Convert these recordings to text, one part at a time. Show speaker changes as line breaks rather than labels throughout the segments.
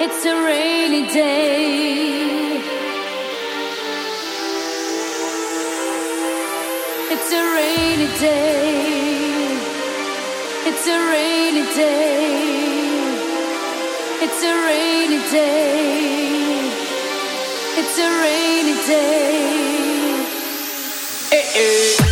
It's a rainy day. Day. It's a rainy day. It's a rainy day. It's a rainy day.
Hey, hey.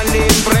unimpressed.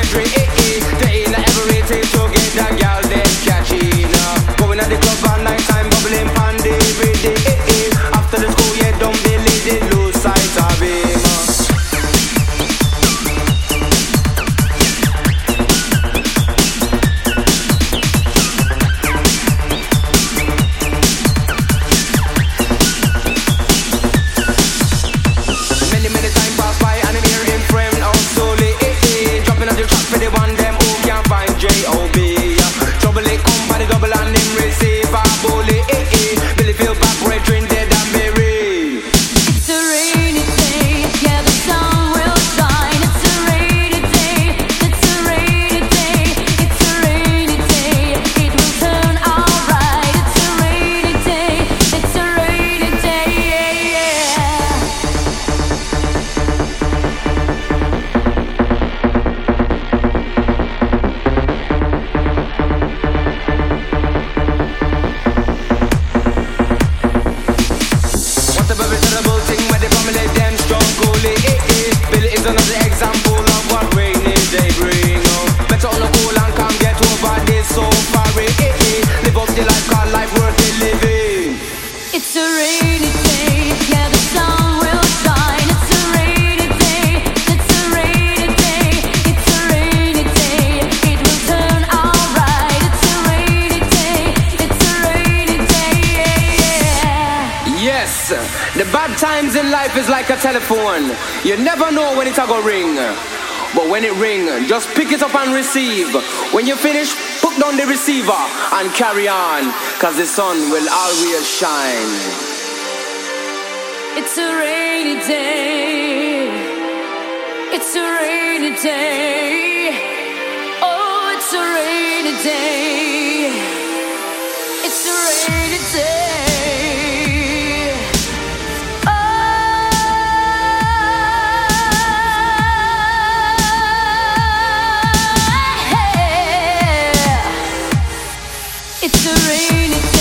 I'm You never know when it's a go ring. But when it ring, just pick it up and receive. When you finish, put down the receiver and carry on. Cause the sun will always shine.
It's a rainy day. It's a rainy day.
Eh, eh.